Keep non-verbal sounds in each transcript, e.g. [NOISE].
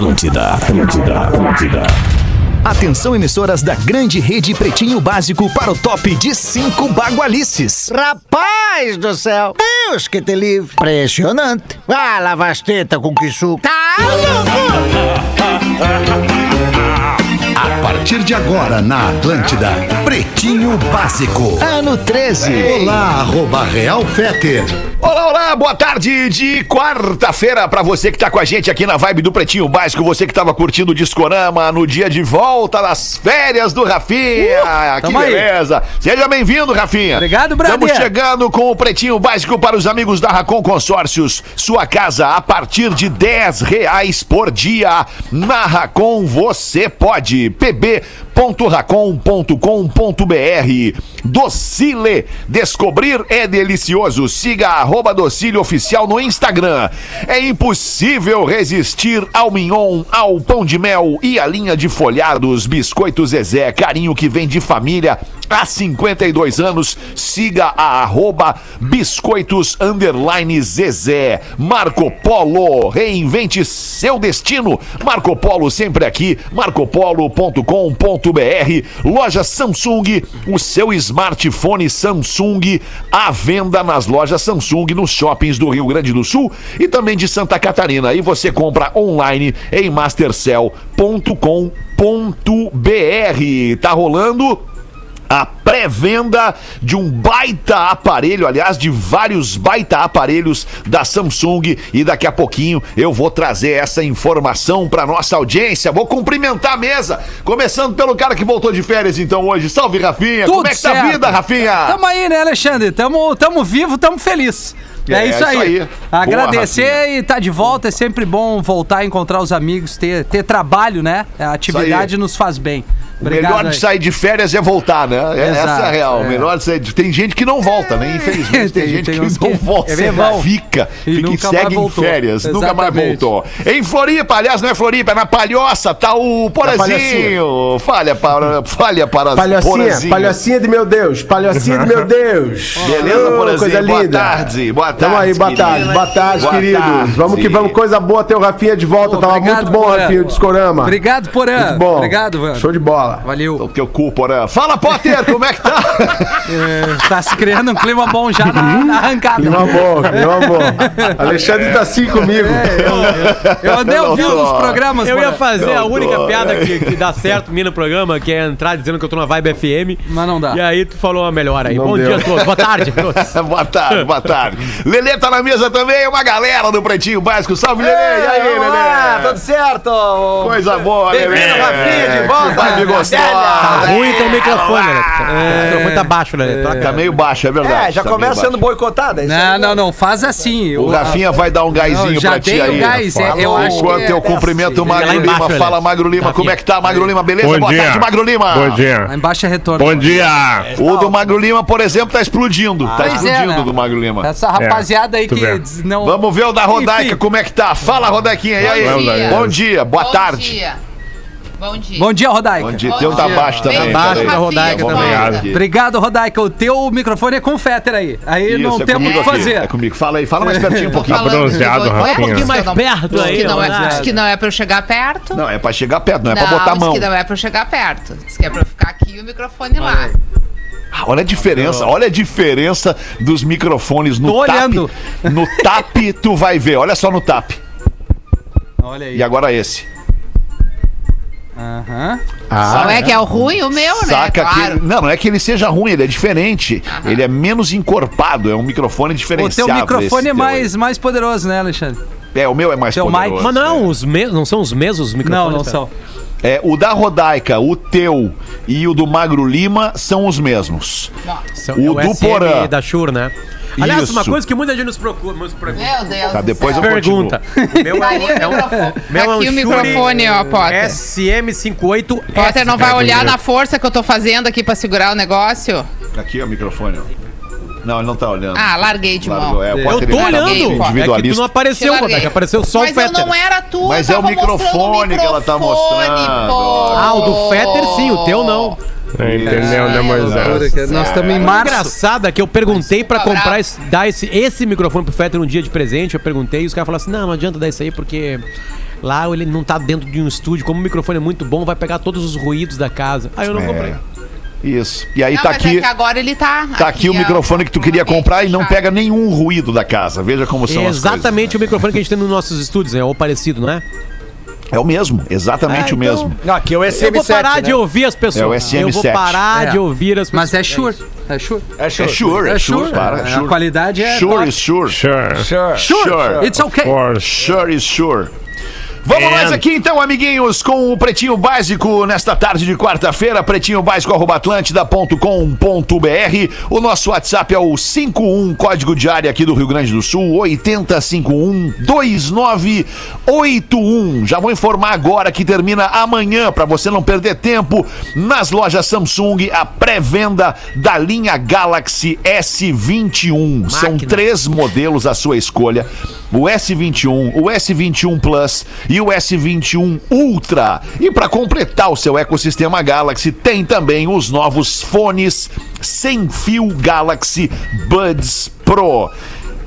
Atlântida, Atlântida, Atlântida. Atenção emissoras da grande rede Pretinho Básico para o top de cinco bagualices. Rapaz do céu! Deus que te livre! Impressionante! Ah, lava as tetas com que suco! Tá [LAUGHS] A partir de agora na Atlântida, Pretinho Básico. Ano 13. Olá, arroba Real Feter. Olá, olá, boa tarde de quarta-feira pra você que tá com a gente aqui na vibe do Pretinho Básico, você que tava curtindo o Discorama no dia de volta das férias do Rafinha. que tamo aí. beleza. Seja bem-vindo, Rafinha. Obrigado, brother. Estamos chegando com o Pretinho Básico para os amigos da Racon Consórcios. Sua casa a partir de 10 reais por dia. Na Racon você pode. pb.racon.com.br Docile. Descobrir é delicioso. Siga arroba Docile Oficial no Instagram. É impossível resistir ao mignon, ao pão de mel e à linha de folhados. Biscoitos Zezé, carinho que vem de família há 52 anos. Siga a arroba Biscoitos Underline Zezé. Marco Polo, reinvente seu destino. Marco Polo sempre aqui, marcopolo.com.br. Loja Samsung, o seu smartphone Samsung à venda nas lojas Samsung nos shoppings do Rio Grande do Sul e também de Santa Catarina. E você compra online em mastercell.com.br. Tá rolando a pré-venda de um baita aparelho, aliás, de vários baita aparelhos da Samsung. E daqui a pouquinho eu vou trazer essa informação para nossa audiência. Vou cumprimentar a mesa, começando pelo cara que voltou de férias então hoje. Salve, Rafinha! Tudo Como é que tá a certo. vida, Rafinha? Tamo aí, né, Alexandre? Tamo, tamo vivo, tamo feliz. É, É, isso, isso aí. aí. Boa, Agradecer Rafinha. e tá de volta. É sempre bom voltar a encontrar os amigos, ter, ter trabalho, né? A atividade nos faz bem. O melhor de sair de férias é voltar, né? É- Essa é a Exato, real. É. melhor de sair de... Tem gente que não volta, né? Infelizmente, tem, [LAUGHS] Tem- gente tem que uns não que- volta. é fica, E fica e segue em férias. Nunca mais Exatamente. voltou. Em Floripa, aliás, não é Floripa, é na Palhoça, tá o Porazinho. Falha para, falha para Palhocinha, Porazinho. palhocinha de meu Deus, palhocinha de meu Deus. [LAUGHS] Beleza, Porazinho? Coisa Boa linda. tarde, boa Tamo tarde, aí, boa tarde, boa tarde, Boa queridos. tarde. Vamos que vamos, coisa boa ter o Rafinha de volta. Pô, Tava obrigado, muito bom. Rafinha, o Discorama. Obrigado, Porã. Muito bom. Obrigado, mano. Show de bola. Valeu. O teu cu, Porã. Fala, Potter, como é que tá? [LAUGHS] É, tá se criando um clima bom já na, na arrancada. Clima bom, clima bom. Alexandre tá assim comigo. Eu andei Eu ouvindo tô. os programas, Eu ia fazer a Eu única tô, piada é. que, que dá certo mim no programa, que é entrar dizendo que eu tô na Vibe FM. Mas não dá. E aí tu falou uma melhor aí. Não Bom deu. dia a todos. Boa tarde. [LAUGHS] a boa tarde, boa tarde. Lelê tá na mesa também, uma galera do Pretinho Básico. Salve, Lelê. E aí, Lelê? tudo certo? Coisa boa, Lelê. Bem-vindo, Rafinha, de volta. Vibe gostosa. Tá ruim teu microfone, né? O microfone tá baixo, né? Troca. Tá meio baixo, é verdade. É, já tá começa sendo boicotado. é isso Não, aí. não, não. Faz assim. O Rafinha vai dar um gásinho Não, já pra ti aí. gás, é, eu acho Enquanto é- eu cumprimento o Magro Lima. Lelê. Fala, Magro Lima. Como é que tá, Magro Lima? Beleza? Bom boa tarde, Magro Lima. Bom dia. Lá embaixo é retorno. Bom dia. O do Magro Lima, por exemplo, tá explodindo. tá é, explodindo né? do Magro Lima. Essa rapaziada aí que não. Vamos ver o da Rodaica, como é que tá? Fala, Rodaiquinha. E aí? Bom dia. Bom boa Bom tarde. Dia. Bom dia. Bom dia, Rodaica. Bom dia. Bom Teu tá baixo também. Bem-vindo, baixo da Rodaica também. Obrigado. Obrigado, Rodaica. O teu microfone é com féter aí. Aí não Isso, é temos o que fazer. É comigo. Fala aí, fala mais [LAUGHS] pertinho um pouquinho. falando bronzeado, Rafinha. Olha, Um pouquinho diz que mais não- perto diz aí, que não é-. Diz que não é pra eu chegar perto. Não, é pra chegar perto, não é pra botar a diz mão. que não é pra eu chegar perto. Diz que é pra eu ficar aqui e o microfone lá. Ah, Olha a diferença, olha a diferença dos microfones no Tô tap. olhando. No tap, tu vai ver. Olha só no tap. Olha aí. E agora esse. Aham. Não é que é o ruim, o meu, né? Saca Claro. que. Não, não é que ele seja ruim, ele é diferente. Ele é menos encorpado, é um microfone O diferenciado. teu microfone é mais, mais poderoso, né, Alexandre? É, o meu é mais Teu poderoso. mic- Mas não, os mes... não são os mesmos microfones? Não, não cara? são. É, o da Rodaica, o teu e o do Magro Lima são os mesmos. São- O é do SM Porã. da Shure, né? Aliás, uma Isso. coisa que muita gente nos procura, nos pergunta. Meu Deus. Tá, depois céu. eu Pergunta. O [LAUGHS] meu Tá é, ali o um- é um, microfone. meu é Tá um aqui o microfone, ó, Potter. SM58 Potter não vai olhar na força que eu tô fazendo aqui pra segurar o negócio? Aqui é o microfone, ó. Não, ele não tá olhando. Ah, larguei de Largou, mão. é, Eu tô tá olhando. É que tu não apareceu. Rodaica. Apareceu só Mas o Fetter. eu não era tu, Mas é o microfone que ela tá mostrando. pô. Ah, o do Fetter sim, o teu não. Entendeu, né, Moisés? Nós estamos em março. engraçada que eu perguntei pra comprar, esse, dar esse, esse microfone pro Fetter um dia de presente. Eu perguntei e os caras falaram assim: não, não adianta dar isso aí porque Lá ele não tá dentro de um estúdio. Como o microfone é muito bom, vai pegar todos os ruídos da casa. Aí eu não comprei. É. Isso. E aí Não, tá mas aqui. é que agora ele tá. Tá aqui o ó, microfone que tu queria o comprar e não pega nenhum ruído da casa. Veja como são É as exatamente o microfone que a gente tem nos nossos estúdios, é o parecido, não é? É o mesmo, exatamente Ah, o então- mesmo. Não, aqui é o Eu SM7. vou parar né? de ouvir as pessoas. É o SM7. Eu vou parar É. de ouvir as pessoas. Mas é sure. É sure. É É sure. sure, é É sure, sure. para, A sure. qualidade é Sure top. is sure. Sure. Sure. Sure. It's okay. Sure is sure. Vamos nós aqui então, amiguinhos, com o Pretinho Básico nesta tarde de quarta-feira, pretinhobásico.atlântida.com.br. O nosso WhatsApp é o 51, código de área aqui do Rio Grande do Sul, 8051-2981. Já vou informar agora que termina amanhã, para você não perder tempo, nas lojas Samsung, a pré-venda da linha Galaxy S21. São Máquina. três modelos à sua escolha: o S21, o S21 Plus e o S21 Ultra. E para completar o seu ecossistema Galaxy, tem também os novos fones sem fio Galaxy Buds Pro.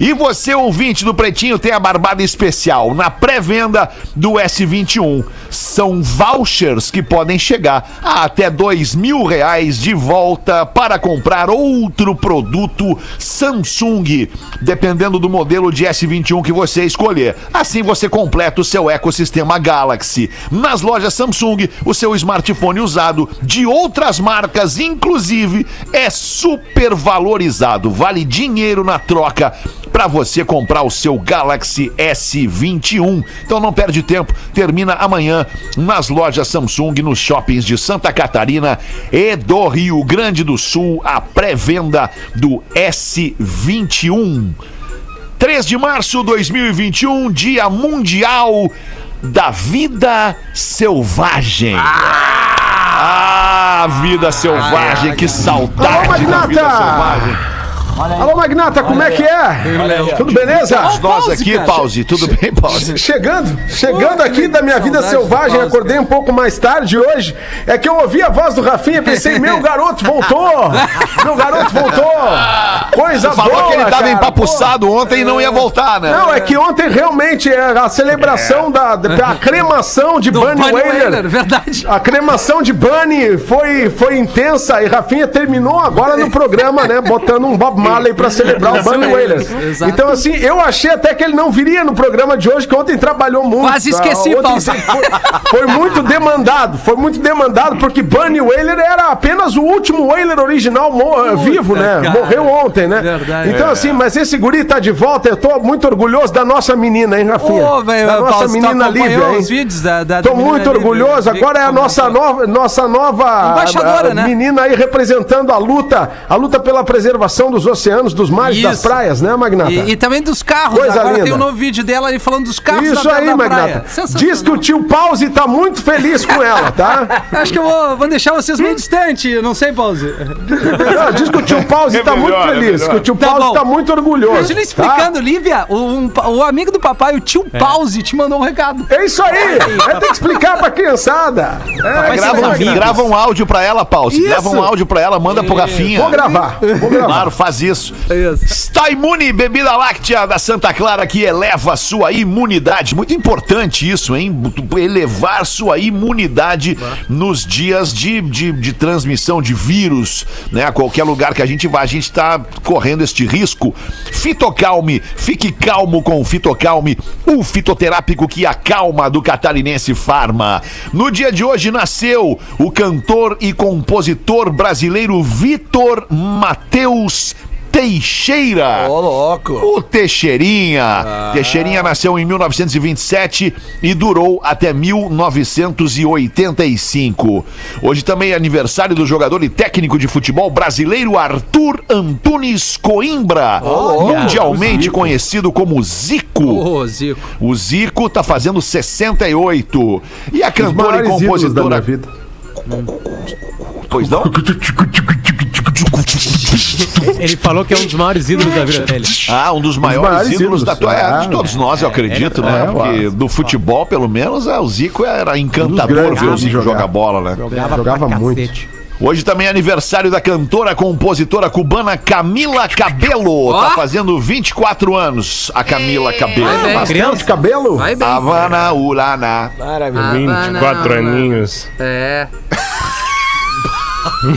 E você, ouvinte do Pretinho, tem a barbada especial na pré-venda do S21. São vouchers que podem chegar a até dois mil reais de volta para comprar outro produto Samsung, dependendo do modelo de S21 que você escolher. Assim você completa o seu ecossistema Galaxy. Nas lojas Samsung, o seu smartphone usado de outras marcas, inclusive, é super valorizado. Vale dinheiro na troca para você comprar o seu Galaxy S21. Então não perde tempo, termina amanhã nas lojas Samsung, nos shoppings de Santa Catarina e do Rio Grande do Sul, a pré-venda do S21. 3 de março de 2021, Dia Mundial da Vida Selvagem. Ah, vida selvagem, que saudade da vida selvagem. Alô, Magnata, como é que é? Tudo beleza? Nós Pause, aqui, cara. pause, tudo bem, pause? Chegando, chegando aqui da minha vida saudade selvagem, do pause, acordei um pouco mais tarde hoje. É que eu ouvi a voz do Rafinha e pensei, meu garoto voltou! Meu garoto voltou! Coisa Falou boa! que ele tava cara. empapuçado ontem e não ia voltar, né? Não, é que ontem realmente é a celebração da, da cremação de Do Bunny, Bunny. Wailer, verdade. A cremação de Bunny foi, foi intensa e Rafinha terminou agora no programa, né? Botando um Bob Marley pra celebrar o Bunny. Exato. Então, assim, eu achei até que ele não viria no programa de hoje, que ontem trabalhou muito. Quase esqueci, Ontem Paulo. Foi, foi muito demandado, foi muito demandado, porque Bunny Wailer era apenas o último Wailer original mo- vivo, né? cara. Morreu ontem, né? Verdade. Então, assim, mas esse guri tá de volta, eu tô muito orgulhoso da nossa menina, hein, Rafinha? Ô, velho, da nossa Paulo, tu menina Lívia, hein? os vídeos da, da Tô da muito orgulhoso. Agora é a que nossa comentou. nova, nossa nova Embaixadora, ah, né? menina aí representando a luta, a luta pela preservação dos oceanos, dos mares, das Isso. praias, né, Magnata? E, e também dos carros. Coisa Agora linda. tem um novo vídeo dela ali falando dos carros Isso da, aí, da. Magnata. Diz que o tio Pause tá muito feliz com ela, tá? [LAUGHS] Acho que eu vou, vou deixar vocês meio distante, não sei, Pause. Não, diz que o tio Pause É tá melhor, muito é feliz, melhor. que o tio Tá Pause bom. tá muito orgulhoso. Imagina tá? explicando, Lívia, o, um- o amigo do papai, o tio Pause, te mandou um recado. É isso aí! Vai ter que explicar pra criançada. É, Grava, um, grava um áudio pra ela, Pause. Isso. Grava um áudio pra ela, manda pro Rafinha. Vou gravar, vou gravar. Claro, faz isso. Isso. Está imune, bebida láctea da Santa Clara que eleva a sua imunidade. Muito importante isso, hein? Elevar sua imunidade nos dias de, de, de transmissão de vírus, né? A qualquer lugar que a gente vá, a gente está correndo este risco. Fitocalme, fique calmo com o Fitocalme, o fitoterápico que acalma do Catarinense Farma. No dia de hoje nasceu o cantor e compositor brasileiro Vitor Mateus Teixeira. Ô, louco. O Teixeirinha. Teixeirinha nasceu em 1927 e durou até 1985. Hoje também é aniversário do jogador e técnico de futebol brasileiro Arthur Antunes Coimbra, mundialmente conhecido como Zico. Ô, Zico. O Zico tá fazendo 68. E a Os cantora e ídolos da minha compositora. vida. Pois não? [LAUGHS] [LAUGHS] Ele falou que é um dos maiores ídolos da vida dele. Ah, um dos maiores, maiores ídolos, ídolos, da tua, é, ah, de todos nós, eu acredito, é, né? é, Porque do futebol, pelo menos, é, o Zico era encantador grandes ver o Zico jogar. bola, né? Jogava, Jogava muito. cacete. Hoje também é aniversário da cantora, compositora cubana Camila Cabelo. Tá fazendo 24 anos a Camila Ei. Cabelo. Vai bem. Bastante de cabelo? Vai bem. Havana Ulana. Ah, 24 não, não. aninhos. É. [LAUGHS]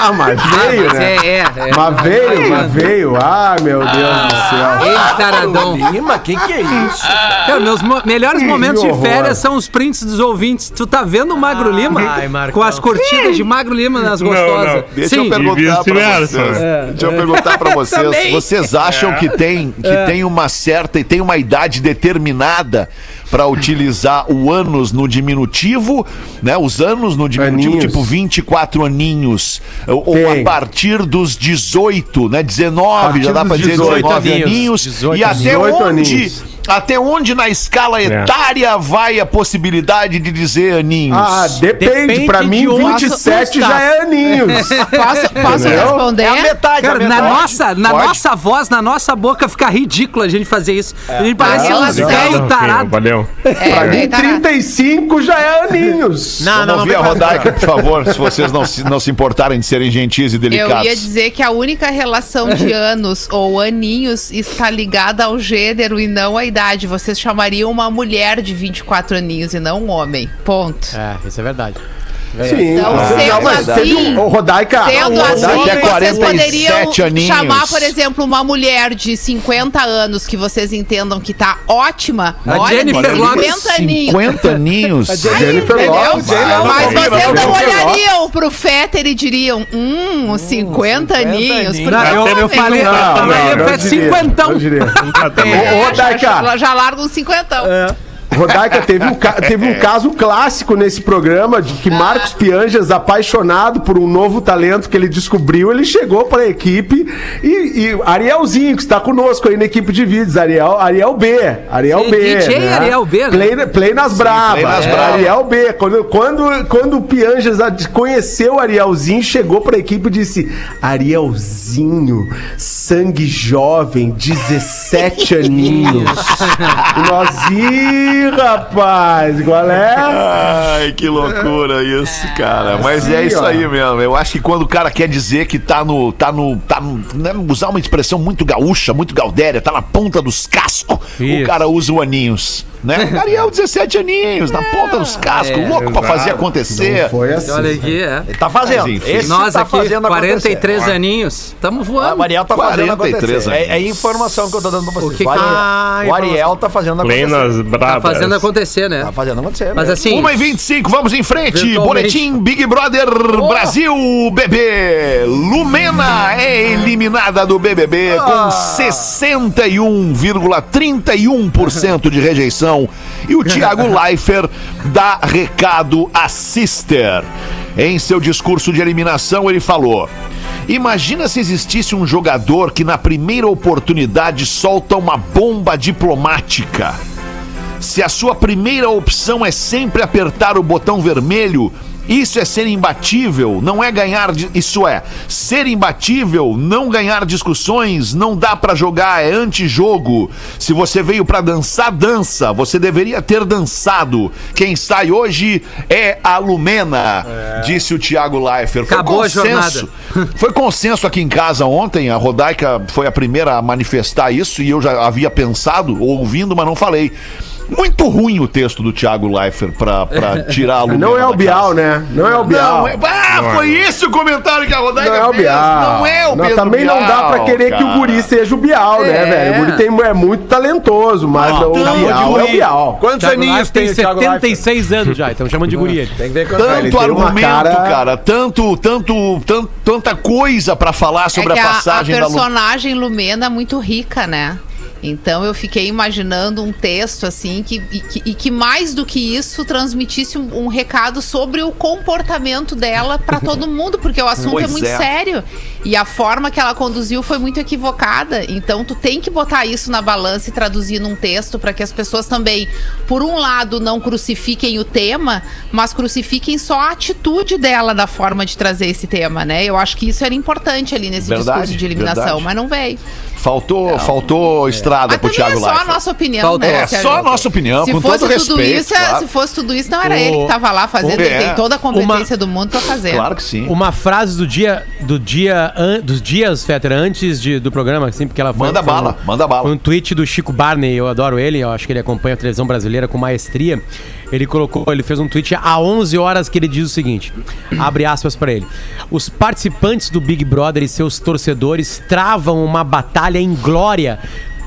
Ah, mas veio, mas né? é, é, é. Mas veio, mas veio. Ah, meu Deus do céu. Ei, taradão. Lima, que que é isso? Cara, meus mo- melhores momentos de férias são os prints dos ouvintes. Tu tá vendo o Magro Lima? Ai, Marcão. com as curtidas de Magro Lima nas Não, gostosas. não. Deixa Sim. eu perguntar pra vocês. É, Deixa eu perguntar pra [LAUGHS] vocês. Vocês acham que tem que tem uma certa e tem uma idade determinada pra utilizar o anos no diminutivo, né? Os anos no diminutivo, Aninhos. tipo 24 aninhos, ou, ou a partir dos 18, né? 19, Partir já dá pra dizer 18 19 aninhos. aninhos. 18 e até 18 onde aninhos. Até onde na escala etária vai a possibilidade de dizer aninhos? Ah, depende. Depende Pra mim, onde 27 tu já é aninhos. [LAUGHS] Posso, posso responder? É a metade, Cara, a na metade. nossa, na Pode. nossa voz, na nossa boca, fica ridículo a gente fazer isso. A gente parece Ah, um velho tarado. Valeu. Pra É, mim, tá na- 35 já é aninhos. Não, Vamos não, não. ouvir a vem cá. Rodaica, por favor, se vocês não se, não se importarem de serem gentis e Eu delicados. ia dizer que a única relação de anos ou aninhos está ligada ao gênero e não à idade. Vocês chamariam uma mulher de 24 aninhos e não um homem. Ponto. É, isso é verdade. Sim. Então, Não, sendo assim- um- Rodaica. Sendo assim, a vocês 47 poderiam aninhos. chamar, por exemplo, uma mulher de 50 anos que vocês entendam que tá ótima. A Olha, Jennifer tem Lopez, 50 aninhos. 50 aninhos. [LAUGHS] Jennifer Entendeu? Lopez. Mas não vocês não não olhariam pro Fetter e diriam, hum, 50 aninhos. aninhos. Não, eu, eu falei, não eu é. falei, não, é não não. É, já, já larga um cinquentão. Rodaica, teve um, [LAUGHS] teve um caso clássico nesse programa de que Marcos Pianjas, apaixonado por um novo talento que ele descobriu, ele chegou para a equipe e, e Arielzinho, que está conosco aí na equipe de vídeos, Ariel, Ariel B. Ariel Sim, B. DJ Ariel B, né? Play, play nas Bravas. É. Ariel B. Quando, quando, quando o Pianjas conheceu o Arielzinho, chegou para a equipe e disse: Arielzinho, sangue jovem, 17 [LAUGHS] aninhos. e nós, rapaz, qual é? Ai, que loucura isso, cara. Mas é Sim, isso ó. aí mesmo. Eu acho que quando o cara quer dizer que tá no. tá no. tá no. né, usar uma expressão muito gaúcha, muito gaudéria, tá na ponta dos cascos, o cara usa o aninhos. Né? Ariel, 17 aninhos, na ponta dos cascos, é, louco pra fazer acontecer. Foi assim. Olha aqui, é. Ele tá fazendo. Mas. Esse Nós tá aqui, fazendo acontecer. 43 aninhos, estamos voando. Ariel tá fazendo 43 acontecer. É, é informação que eu tô dando pra vocês. O que O, Ariel, que- o Ariel tá fazendo acontecer. bravas. Tá fazendo acontecer, né? Tá fazendo acontecer. Mas mesmo. assim, 1 e 25, vamos em frente. Boletim Big Brother Brasil, bebê. Lumena é eliminada do BBB com 61,31% de rejeição. E o [LAUGHS] Thiago Leifert dá recado à Sister. Em seu discurso de eliminação, ele falou. Imagina se existisse um jogador que na primeira oportunidade solta uma bomba diplomática. Se a sua primeira opção é sempre apertar o botão vermelho, isso é ser imbatível, não é ganhar. Isso é, ser imbatível, não ganhar discussões, não dá pra jogar, é antijogo. Se você veio pra dançar, dança. Você deveria ter dançado. Quem sai hoje é a Lumena, disse o Thiago Leifert. Foi Acabou a consenso. [LAUGHS] Foi consenso aqui em casa ontem. A Rodaica foi a primeira a manifestar isso e eu já havia pensado, ouvindo, mas não falei. Muito ruim o texto do Thiago Leifert pra, pra [LAUGHS] tirar a Lumena Não é o Bial, casa. né? Não é o Bial. Não, é, ah, foi esse o comentário que a Rodaica Não é o fez. Bial. Não é o Pedro Também não dá pra Bial, querer que o cara. guri seja o Bial, né, É. velho? O guri tem, é muito talentoso, mas não, o Bial é o. Bial. Quantos Thiago aninhos Leifert tem tem o Thiago Leifert? 76 anos já, então chamando de guri ele. Tem que ver quanto Tanto argumento, cara- cara. tanto, tanto, tanto, tanta coisa pra falar sobre é a a, a passagem da Lumena. personagem Lumena é muito rica, né? Então eu fiquei imaginando um texto assim que e, que e que mais do que isso transmitisse um, um recado sobre o comportamento dela pra [LAUGHS] todo mundo, porque o assunto Pois é muito é. sério e a forma que ela conduziu foi muito equivocada. Então tu tem que botar isso na balança e traduzir num texto pra que as pessoas também, por um lado, não crucifiquem o tema, mas crucifiquem só a atitude dela da forma de trazer esse tema, né? Eu acho que isso era importante ali nesse Verdade, discurso de eliminação, verdade. mas não veio. Faltou, faltou extrair Mas pro também Thiago é só a nossa opinião, né? É só a nossa opinião, se com fosse todo tudo respeito. isso, é- claro. se fosse tudo isso, não era O- ele que tava lá fazendo. o- Ele é. tem toda a competência Uma- do mundo pra fazer. Claro que sim. Uma frase do dia, do dia, an- dos dias, Fetter, antes de- do programa, assim, porque ela foi. Manda foi um- bala, manda bala. Foi um tweet do Chico Barney, eu adoro ele, eu acho que ele acompanha a televisão brasileira com maestria. Ele colocou, ele fez um tweet há 11 horas que ele diz o seguinte: abre aspas pra ele. Os participantes do Big Brother e seus torcedores travam uma batalha inglória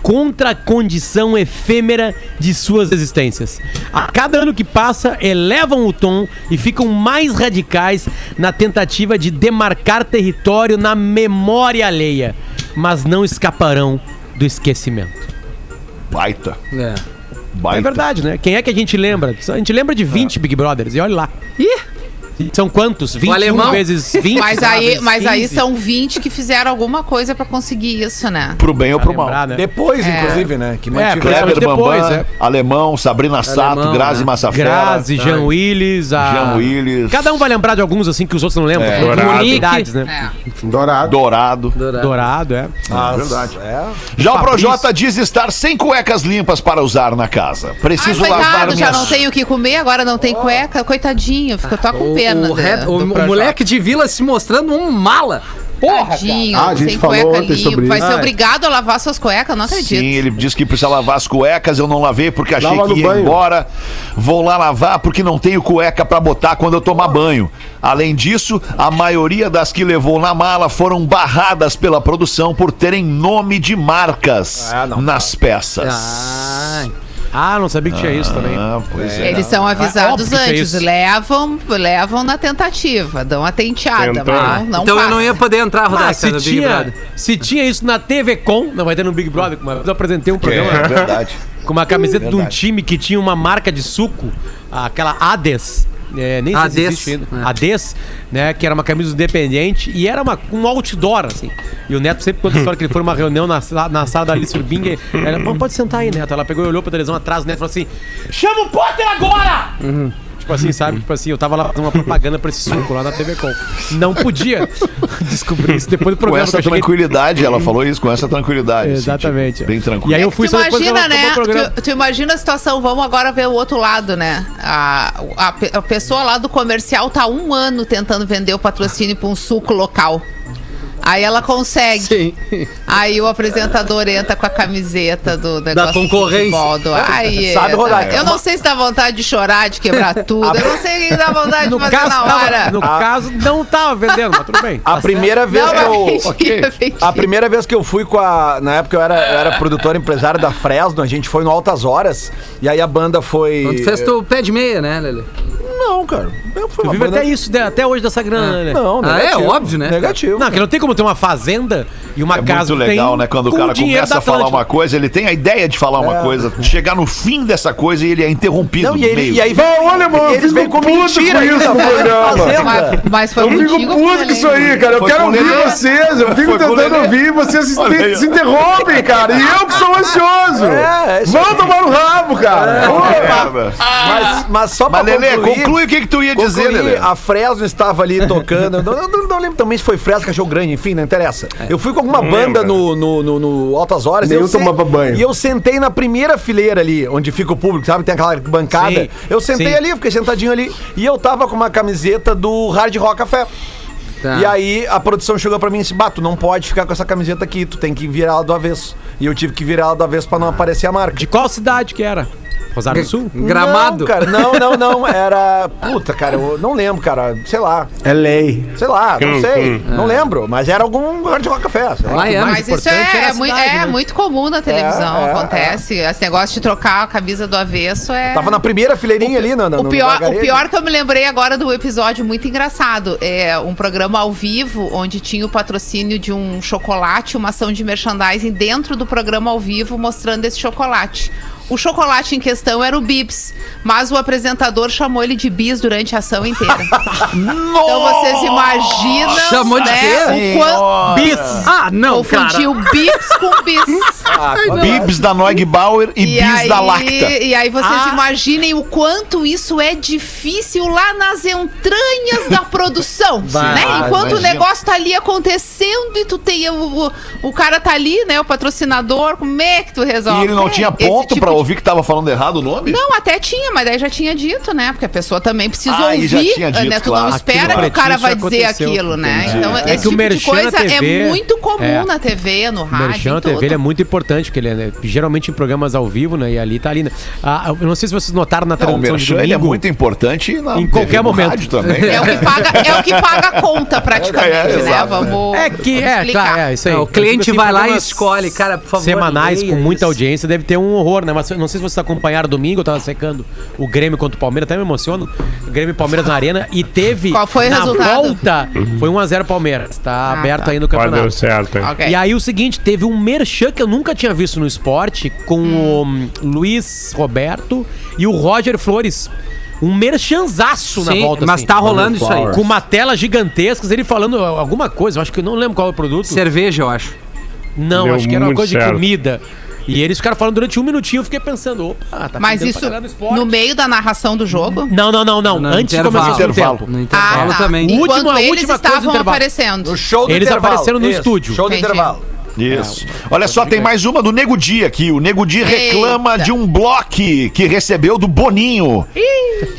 contra a condição efêmera de suas existências. A cada ano que passa, elevam o tom e ficam mais radicais na tentativa de demarcar território na memória alheia, mas não escaparão do esquecimento. Baita. É. Baita. É verdade, né? Quem é que a gente lembra? A gente lembra de 20 Big Brothers, e olha lá. Ih! São quantos? 21 alemão? vezes 20? [LAUGHS] Mas aí, mas aí 15. são 20 que fizeram alguma coisa pra conseguir isso, né? Pro bem ou pro mal. lembrar, né? Depois, É. inclusive, né? Que É, Kleber depois, Bambam, é. Alemão, Sabrina Sato, Alemão, Grazi né? Massafera. Grazi, Jean Willis, a... Jean Willis. Cada um vai lembrar de alguns, assim, que os outros não lembram. É. Dourado. unidades, né? É. Dourado. Dourado. Dourado. Dourado, é. verdade. É. Já o. Projota diz estar sem cuecas limpas para usar na casa. Ai, Preciso lavar coitado, já minhas... não tem o que comer, agora não tem cueca. Coitadinho, fica tô com pena. O, da- o- do o Projota. moleque de vila se mostrando um mala. Porra, Tadinho, Ah, a gente sem falou cueca ontem sobre limpa. Vai isso. ser Ah, obrigado a lavar suas cuecas, não acredito. Sim, ele disse que precisa lavar as cuecas, eu não lavei porque achei Lava que ia banho. embora. Vou lá lavar porque não tenho cueca pra botar quando eu tomar banho. Além disso, a maioria das que levou na mala foram barradas pela produção por terem nome de marcas Ah, não, nas peças. Ah, Ah, não sabia que tinha isso também. Ah, pois é. Eles são avisados é antes, levam, levam na tentativa, dão a tenteada, Tentou. mas não, não então eu não passa. ia poder entrar, Ah, Rodak, se, no Big tinha, Brother. se tinha isso na TV Com, não vai ter no Big Brother, uma vez eu apresentei um programa É verdade. com uma camiseta de um time que tinha uma marca de suco, aquela Ades. É, nem sei se Ades, existe ainda. é. Ades, né? Que era uma camisa independente e era uma, um outdoor, assim. E o Neto sempre conta a história que ele foi numa reunião na, na sala da Alice Urbinga. e Ela, "Pô, pode sentar aí, Neto. Ela pegou e olhou pra televisão atrás, Neto falou assim: chama o Potter agora! Tipo assim, sabe? [LAUGHS] Tipo assim, eu tava lá fazendo uma propaganda pra esse suco lá na TV Com. Não podia [LAUGHS] descobrir isso depois do Com programa. essa que eu cheguei- tranquilidade, ela falou isso, com essa tranquilidade. assim, Exatamente. tipo, bem tranquilo. E aí eu fui tu imagina, né? o programa. Tu, tu imagina a situação, vamos agora ver o outro lado, né? A, a, a pessoa lá do comercial tá um ano tentando vender o patrocínio pra um suco local. Aí ela consegue. Sim. Aí o apresentador entra com a camiseta do negócio concorrência. de futebol, do... Aí, Sabe, Rodaica, Eu não sei se dá vontade de chorar, de quebrar [LAUGHS] tudo. Eu não sei o que dá vontade No de fazer caso, na tava- hora. no caso, não tava vendendo, mas tudo bem. A primeira vez Não, que mas eu. mentira, [LAUGHS] mentira. A primeira vez que eu fui com a. Na época eu era, eu era produtor empresário da Fresno, a gente foi no Altas Horas. E aí a banda foi. Quando fez teu pé de meia, né, Lele? Não, cara. Eu fui Tu uma vive banda- até isso, né? até hoje dessa grana, né? Não, Ah, é negativo. óbvio, né? Negativo. Não, que não tem como ter uma fazenda e uma É casa muito que legal, tem né? Quando o com cara dinheiro começa da a falar Atlântida. uma coisa, ele tem a ideia de falar uma É. coisa, chegar no fim dessa coisa e ele é interrompido. Não, e, no ele, meio. e aí Não, olha, mano, eu eles fico vêm com puto mentira com isso no falando programa. fazenda. Mas, mas foi Eu fico contigo, puto com isso aí, cara. Eu Foi quero com o ouvir Lelê. vocês. Eu fico Foi com o tentando Lelê. ouvir, vocês se, Olha aí, ó. se interrompem, cara. E eu que sou ansioso. É, é isso Vão tomar no rabo, cara. Pô. Merda. Mas, mas só pra Mas, Lelê, concluir, conclui o que, que tu ia dizer, Lelê. A Fresno estava ali tocando. não, não, não, não lembro também se foi Fresno, Cachorro Grande, enfim, não interessa. Eu fui com alguma Não banda no, no, no, no Altas Horas. Nem eu tomava banho. E eu sentei na primeira fileira ali, onde fica o público, sabe? Tem aquela bancada. Sim, eu sentei sim. ali, fiquei sentadinho ali. E eu tava com uma camiseta do Hard Rock Café. Tá. E aí a produção chegou pra mim e disse: Bah, tu não pode ficar com essa camiseta aqui, tu tem que virar ela do avesso. E eu tive que virar ela do avesso pra não aparecer a marca. De qual cidade que era? Rosário do Sul? Gramado. Não, cara, não, não, não. Era. Puta, cara, eu não lembro, cara. Sei lá. É lei. Sei lá, não Hum, sei. hum. Não lembro. Mas era algum Hard Rock Café. sei lá. Miami. Mas isso importante é, era a mui- cidade, é né? muito comum na televisão, é, acontece. Esse negócio de trocar a camisa do avesso é. Tava na primeira fileirinha ali, no, no, O no pior, o gargarejo. pior que eu me lembrei agora do episódio muito engraçado é um programa ao vivo onde tinha o patrocínio de um chocolate, uma ação de merchandising dentro do programa ao vivo mostrando esse chocolate. O chocolate em questão era o Bibs, mas o apresentador chamou ele de Bis durante a ação inteira. então vocês imaginam Chamou de né, o quanto Bis! Ah, não, cara. confundiu Bibs com Bis. Bibs da Neugbauer e, Bis aí, da Lacta. E aí vocês Ah. imaginem o quanto isso é difícil lá nas entranhas da produção, Vai, né? Enquanto o imagina. negócio tá ali acontecendo e tu tem o, o, o cara tá ali, né, o patrocinador, como é que tu resolve? E ele não É, tinha ponto tipo pra ouvir que tava falando errado o nome? Não, até tinha, mas daí já tinha dito, né? Porque a pessoa também precisa Ah, e já ouvir, tinha dito, né? Tu claro. não espera Aqui no que o cara vai dizer aquilo, né? Entendi. Então, É esse que o tipo de merchan coisa TV é muito comum é. na TV, no O rádio, Merchan em na TV é muito importante, porque ele é né, geralmente em programas ao vivo, né? E ali tá ali. né? Ah, eu não sei se vocês notaram na Não, o transmissão de Merchan ele é domingo. muito importante na Em TV, qualquer momento. rádio também. É o que paga, é o que paga a conta, praticamente, É, é, né? exato. Vamos. É que, é, explicar. claro, é isso aí. É, o cliente digo assim, vai lá e escolhe, cara, por favor. Semanais com muita audiência, deve ter um horror, né? Mas não sei se vocês acompanharam domingo, eu tava secando o Grêmio contra o Palmeiras, até me emociono. O Grêmio e Palmeiras na Arena e teve. Qual foi o na resultado? volta, foi 1x0 Palmeiras. Tá Ah, aberto tá. aí no Quase deu campeonato. certo, hein? Ok. E aí o seguinte, teve um merchan que eu nunca tinha visto no esporte com o hum, Luiz Roberto e o Roger Flores. Um merchanzaço na Sim, volta. mas assim. tá rolando isso aí. Com uma tela gigantesca, ele falando alguma coisa, eu acho que eu não lembro qual é o produto. Cerveja, eu acho. Não, Deu acho que era uma muito coisa de certo. comida. E eles ficaram falando durante um minutinho, eu fiquei pensando, opa, tá Mas isso no meio da narração do jogo? Não, não, não, não. No Antes de intervalo. começar o tempo. No intervalo Ah, tá. também. O Enquanto última- eles última estavam intervalo. aparecendo. No show do Eles intervalo. apareceram no Isso, estúdio. Show do Entendi. intervalo. Isso. Olha só, tem mais uma do Nego Di aqui. O Nego Di reclama Eita. de um bloco que recebeu do Boninho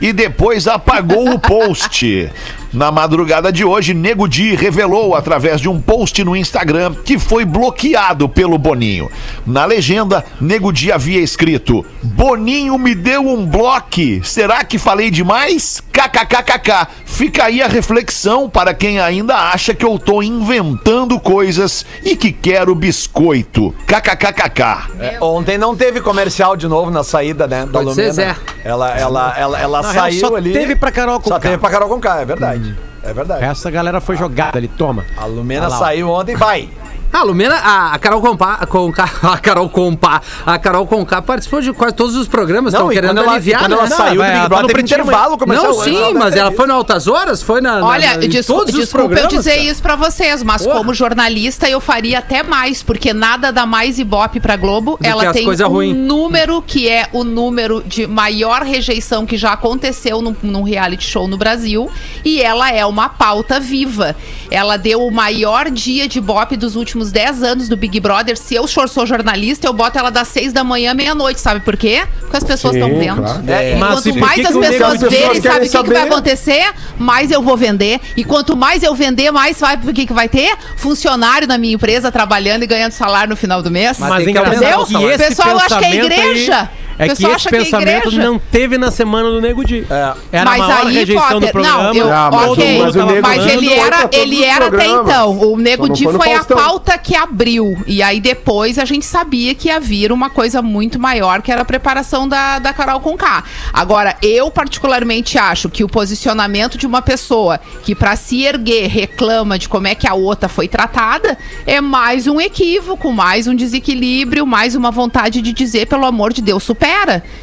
e depois apagou o post. Na madrugada de hoje, Nego Di revelou através de um post no Instagram que foi bloqueado pelo Boninho. Na legenda, Nego Di havia escrito: Boninho me deu um bloco. Será que falei demais? KKKKK. Fica aí a reflexão para quem ainda acha que eu tô inventando coisas e que quero biscoito. KKKKK. É, ontem não teve comercial de novo na saída, né? Da Pode ser, Lumena. Zé. Ela, ela, ela, ela real, saiu só ali. teve pra Carol Só Conká. teve pra Carol Conká, é verdade. É verdade. Essa galera foi jogada ali, toma. A Lumena saiu ontem, vai. Ah, a Lumena, a, a Carol Compá, Conká, [LAUGHS] a Carol Compá, a Carol Conká participou de quase todos os programas, estão querendo ela, aliviar, quando né? ela Não, saiu do vai, Big ela Brother, teve intervalo comercial. Não, sim, ela mas ela foi no Altas Horas, foi na, na- Olha, na- desculpa, todos os desculpa eu programas. dizer cara. isso pra vocês, mas Porra. como jornalista eu faria até mais, porque nada dá mais ibope pra Globo. Do Ela tem um ruim. número que é o número de maior rejeição que já aconteceu num, num reality show no Brasil. E ela é uma pauta viva. Ela deu o maior dia de ibope dos últimos 10 anos do Big Brother. Se eu sou jornalista, eu boto ela das 6 da manhã à meia-noite, sabe por quê? Porque as pessoas estão vendo. claro. É, E Mas quanto mais que as que pessoas as pessoas verem, sabe o que, que vai acontecer? Mais eu vou vender. E quanto mais eu vender, mais sabe o que, que vai ter? Funcionário na minha empresa trabalhando e ganhando salário no final do mês. Mas Mas tem que que esse pessoal acha que é pensamento aí- igreja. É que esse que é pensamento igreja. não teve na semana do Nego Di. É. Era mas a maior aí, rejeição Potter, do programa. não, eu, Ah, mas ok, o- mas o Nego mas Di ele era, ele era até então. O Nego Di foi a pauta que abriu. E aí depois a gente sabia que ia vir uma coisa muito maior, que era a preparação da, da Carol Conká. Agora, eu particularmente acho que o posicionamento de uma pessoa que pra se erguer reclama de como é que a outra foi tratada, é mais um equívoco, mais um desequilíbrio, mais uma vontade de dizer, pelo amor de Deus, supera.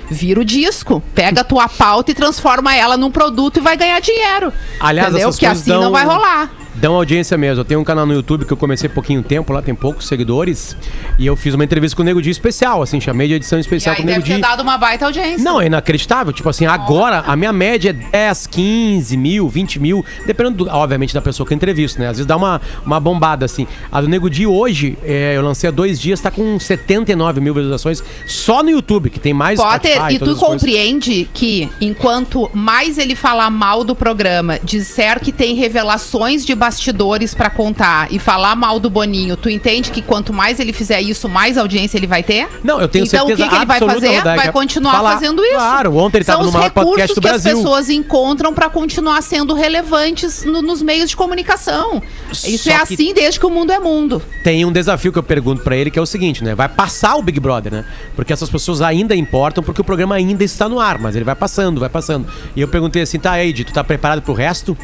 Vira o disco, pega a tua pauta e transforma ela num produto e vai ganhar dinheiro. Aliás, entendeu? coisas assim dão- não vai rolar. Dão audiência mesmo. Eu tenho um canal no YouTube que eu comecei há pouquinho tempo, lá tem poucos seguidores. E eu fiz uma entrevista com o Nego Di especial, assim, chamei de edição E especial aí com o Nego deve ter Di. dado uma baita audiência. Não, é inacreditável. Tipo assim, agora a minha média é 10, 15 mil, 20 mil, dependendo, do- obviamente, da pessoa que eu entrevisto, né? Às vezes dá uma, uma bombada, assim. A do Nego Di hoje, é, eu lancei há dois dias, tá com 79 mil visualizações só no YouTube, que tem mais Potter, Spotify, e tu as coisas. compreende que enquanto mais ele falar mal do programa, disser que tem revelações de bastidores pra contar e falar mal do Boninho, tu entende que quanto mais ele fizer isso, mais audiência ele vai ter? Não, eu tenho então, certeza o que, que ele vai fazer? Vai continuar falar. fazendo isso. Claro, ontem ele São tava no os maior podcast recursos do que Brasil. as pessoas encontram pra continuar sendo relevantes no- nos meios de comunicação. Isso Só é que- assim desde que o mundo é mundo. Tem um desafio que eu pergunto pra ele, que é o seguinte, né? Vai passar o Big Brother, né? Porque essas pessoas ainda importam, porque o programa ainda está no ar, mas ele vai passando, vai passando. E eu perguntei assim, tá, Eide, tu tá preparado pro resto?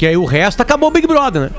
Que aí o resto acabou o Big Brother, né?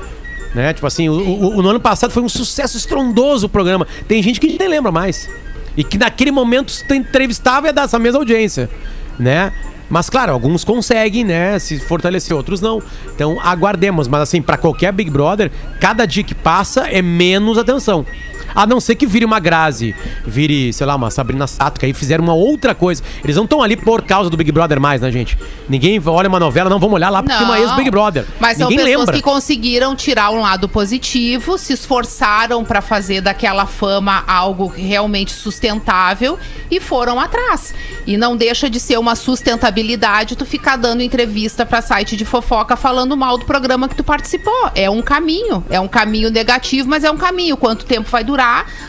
Né? Tipo assim, o, o- o- no ano passado foi um sucesso estrondoso o programa. Tem gente que nem lembra mais. E que naquele momento tu entrevistava ia dar essa mesma audiência, né? Mas claro, alguns conseguem, né, se fortalecer, outros não. Então aguardemos, mas assim, pra qualquer Big Brother, cada dia que passa é menos atenção. A não ser que vire uma Grazi, vire, sei lá, uma Sabrina Sato, que aí fizeram uma outra coisa. Eles não estão ali por causa do Big Brother mais, né, gente? Ninguém olha uma novela, não, vamos olhar lá porque é uma Não. ex-Big Brother. Mas são Ninguém pessoas lembra. que conseguiram tirar um lado positivo, se esforçaram pra fazer daquela fama algo realmente sustentável e foram atrás. E não deixa de ser uma sustentabilidade tu ficar dando entrevista pra site de fofoca falando mal do programa que tu participou. É um caminho, é um caminho negativo, mas é um caminho. Quanto tempo vai durar,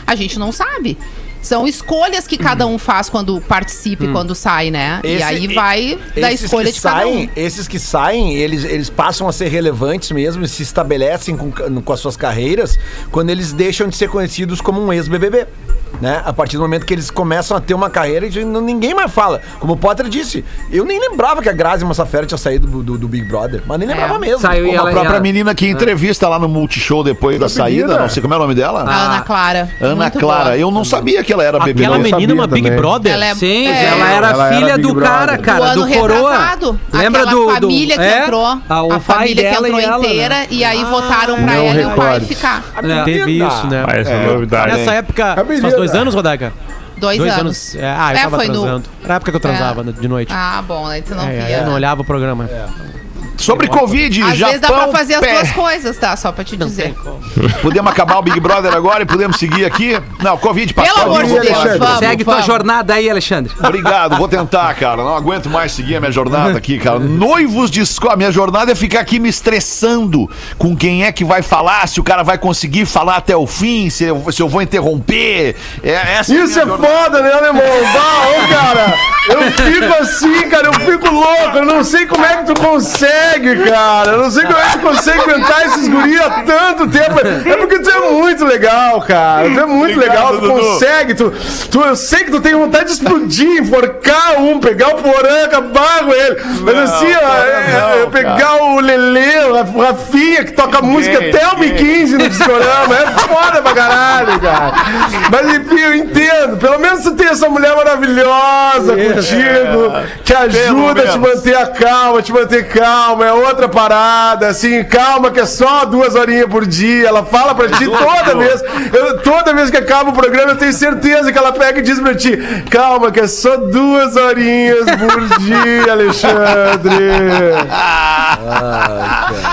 a gente não sabe. São escolhas que cada um faz quando participa e quando sai, né? e Esse- aí vai da esses escolha de cada saem, um. Esses que saem, eles, eles passam a ser relevantes mesmo e se estabelecem com, com as suas carreiras quando eles deixam de ser conhecidos como um ex-BBB. Né? A partir do momento que eles começam a ter uma carreira e ninguém mais fala. Como o Potter disse, eu nem lembrava que a Grazi Massafera tinha saído do, do- do Big Brother, mas nem lembrava mesmo. Saiu e Como ela- a própria ela- menina que entrevista lá no Multishow depois da saída, menina. não sei como é o nome dela. A Ana Clara. Ana Muito Clara. boa. Eu não sabia que ela era bebê. Aquela menina, uma Big também. Brother. Ela é- Sim, é, ela era ela era filha Big do Brother. cara, cara, do do, ano Coroa. retrasado. Lembra Aquela do, do família que é, entrou, a, o a pai família que entrou e ela, inteira né? e aí votaram pra não ela e o pai ficar. É. Teve isso, né? Ah, essa é, É. novidade. Nessa época, A faz dois anos, Rodaca? Dois, anos. É, ah, eu É, tava foi no- transando. Era a época que eu transava, né, de noite. Ah, bom, aí tu não É, via. eu não olhava o programa. Sobre Covid, Às Japão. vezes dá pra fazer as pé- duas coisas, tá? Só pra te dizer. Podemos acabar o Big Brother agora e podemos seguir aqui? Não, Covid passou. Pelo amor de Deus, Alexandre. vamos, Segue tua vamos. jornada aí, Alexandre. Obrigado, vou tentar, cara. Não aguento mais seguir a minha jornada aqui, cara. Noivos de escola. Minha jornada é ficar aqui me estressando com quem é que vai falar, se o cara vai conseguir falar até o fim, se eu, se eu vou interromper. É, essa a Isso é jornada. foda, né, alemão? Bah, ô, cara, eu fico assim, cara, eu fico louco. Eu não sei como é que tu consegue, cara. Eu não sei como é que consegue aguentar esses guri há tanto tempo. É porque tu é muito legal, cara. Tu é muito Obrigado, legal, tu Dudu. consegue. Tu, tu, eu sei que tu tem vontade de explodir, enforcar um, pegar o porã, acabar com ele. Mas assim, ó, cara, é- é não, pegar o Lelê, o Rafinha, que toca música até o ninguém. 15 no discorama. É foda pra caralho, cara. Mas enfim, eu entendo. Pelo menos tu tem essa mulher maravilhosa contigo, que ajuda a te manter a calma, te manter calma. É outra parada, assim, calma, que é só duas horinhas por dia. Ela fala pra ti toda vez. eu- toda vez que acaba o programa, eu tenho certeza que ela pega e diz pra ti: calma, que é só duas horinhas por dia, Alexandre.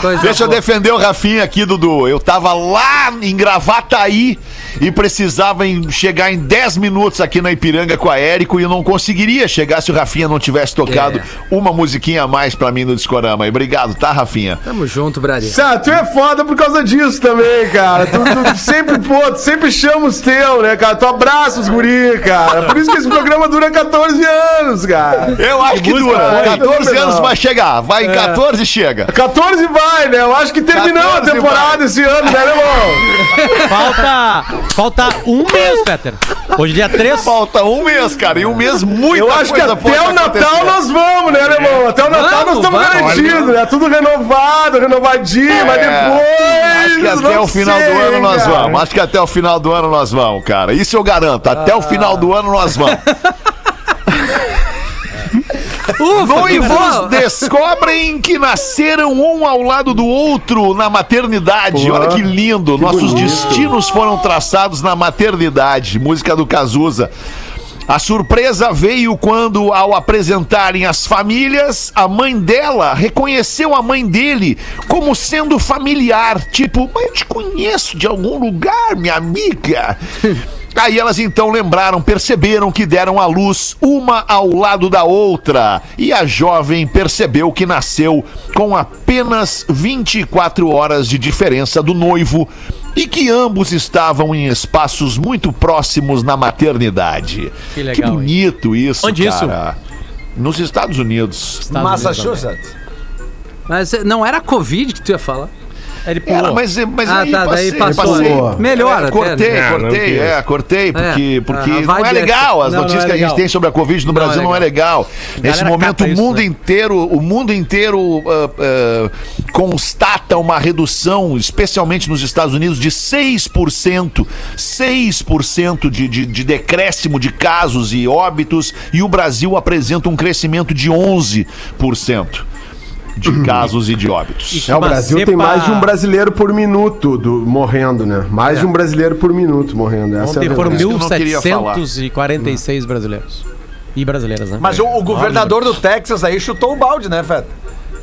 Coisa Deixa eu defender o Rafinha aqui, Dudu. Eu tava lá em Gravataí e precisava em- chegar em 10 minutos aqui na Ipiranga com a Érico e eu não conseguiria chegar se o Rafinha não tivesse tocado É. uma musiquinha a mais pra mim no Discorama. E obrigado, tá, Rafinha? Tamo junto, Brasil. Tu é foda por causa disso também, cara. Tu, tu sempre, pô, tu sempre chama os teus, né, cara? Tu abraça os guri, cara. Por isso que esse programa dura 14 anos, cara. Eu acho que, dura. foi? 14 Legal. anos vai chegar. Vai em 14 e chega. 14 vai, né? Eu acho que terminou a 14 temporada vai. esse ano, né, irmão? Falta, falta um mês, Peter. Hoje é dia 3. Falta um mês, cara. E um mês muito Eu acho que até o Natal nós vamos, né, irmão? Até o Natal nós Vamos, estamos vamos. garantidos, né? Tudo renovado, renovadinho, mas depois. Acho que até não o final do sei, ano nós cara. vamos. Acho que até o final do ano nós vamos, cara. Isso eu garanto. Até o final do ano nós vamos. [LAUGHS] Noivos descobrem que nasceram um ao lado do outro na maternidade. Pô, Olha que lindo. que Nossos bonito. destinos foram traçados na maternidade. Música do Cazuza. A surpresa veio quando, ao apresentarem as famílias, a mãe dela reconheceu a mãe dele como sendo familiar. Tipo, mas eu te conheço de algum lugar, minha amiga. Aí elas então lembraram, perceberam que deram à luz uma ao lado da outra. E a jovem percebeu que nasceu com apenas 24 horas de diferença do noivo e que ambos estavam em espaços muito próximos na maternidade. Que legal, hein? bonito isso, Onde isso? cara. Nos Estados Unidos. Estados Unidos Massachusetts. Mas eh, não era Covid que tu ia falar? Ele pulou. Era, mas, mas Ah, aí tá, daí passei, passou. passei. Melhor É, até, cortei, né? Ah, não cortei, quis. é, cortei, porque, É, porque a não é é legal. As Não, não notícias é que a gente tem sobre a Covid no Não é Brasil não é legal. Nesse momento, o isso, mundo né? inteiro, o mundo inteiro ah, ah, constata uma redução, especialmente nos Estados Unidos, de 6%. 6% de, de, de decréscimo de casos e óbitos, e o Brasil apresenta um crescimento de 11% de casos e de óbitos. É, o Brasil tem cepa- mais de um brasileiro por minuto do, morrendo, né? Mais de um brasileiro por minuto morrendo. Essa Ontem é a foram verdade. Isso que eu não queria falar. 1.746 brasileiros. E brasileiras, né? Mas o, o governador do Texas aí chutou o balde, né, Feta?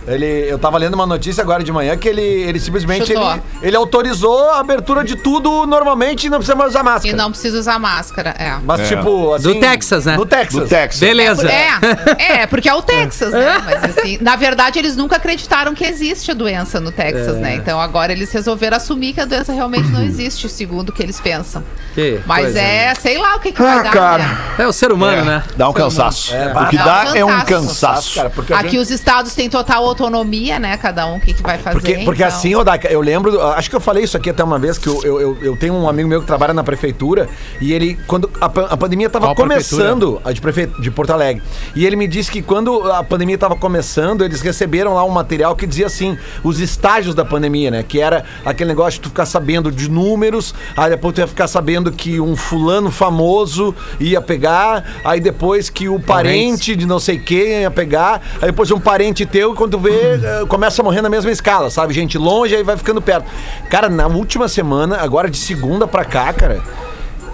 Ele, eu tava lendo uma notícia agora de manhã que ele, ele simplesmente ele, ele autorizou a abertura de tudo normalmente e não precisa mais usar E máscara. não precisa usar máscara. É. Mas É. tipo, assim, Do Texas, né? Do Texas. Do Texas. Beleza. É, é, porque é o Texas, né? Mas assim, na verdade, eles nunca acreditaram que existe a doença no Texas, É. né? Então agora eles resolveram assumir que a doença realmente não existe, segundo o que eles pensam. Que Mas é, né? sei lá o que, que Ah, vai dar. cara. né? É o ser humano, né? Dá um cansaço. É, o que dá dá um é um cansaço. cansaço. Cara, Aqui gente- os estados têm total autonomia, né? Cada um o que, que vai fazer. Porque, porque então. assim, Rodaica, eu lembro, acho que eu falei isso aqui até uma vez, que eu, eu, eu, eu tenho um amigo meu que trabalha na prefeitura e ele, quando a, a pandemia tava Qual começando, a de, prefe... de Porto Alegre, e ele me disse que quando a pandemia tava começando, eles receberam lá um material que dizia assim, os estágios da pandemia, né? Que era aquele negócio de tu ficar sabendo de números, aí depois tu ia ficar sabendo que um fulano famoso ia pegar, aí depois que o parente de não sei quem ia pegar, aí depois um parente teu, quando tu vê, eh, começa a morrer na mesma escala, sabe? Gente longe, aí vai ficando perto. Cara, na última semana, agora de segunda pra cá, cara.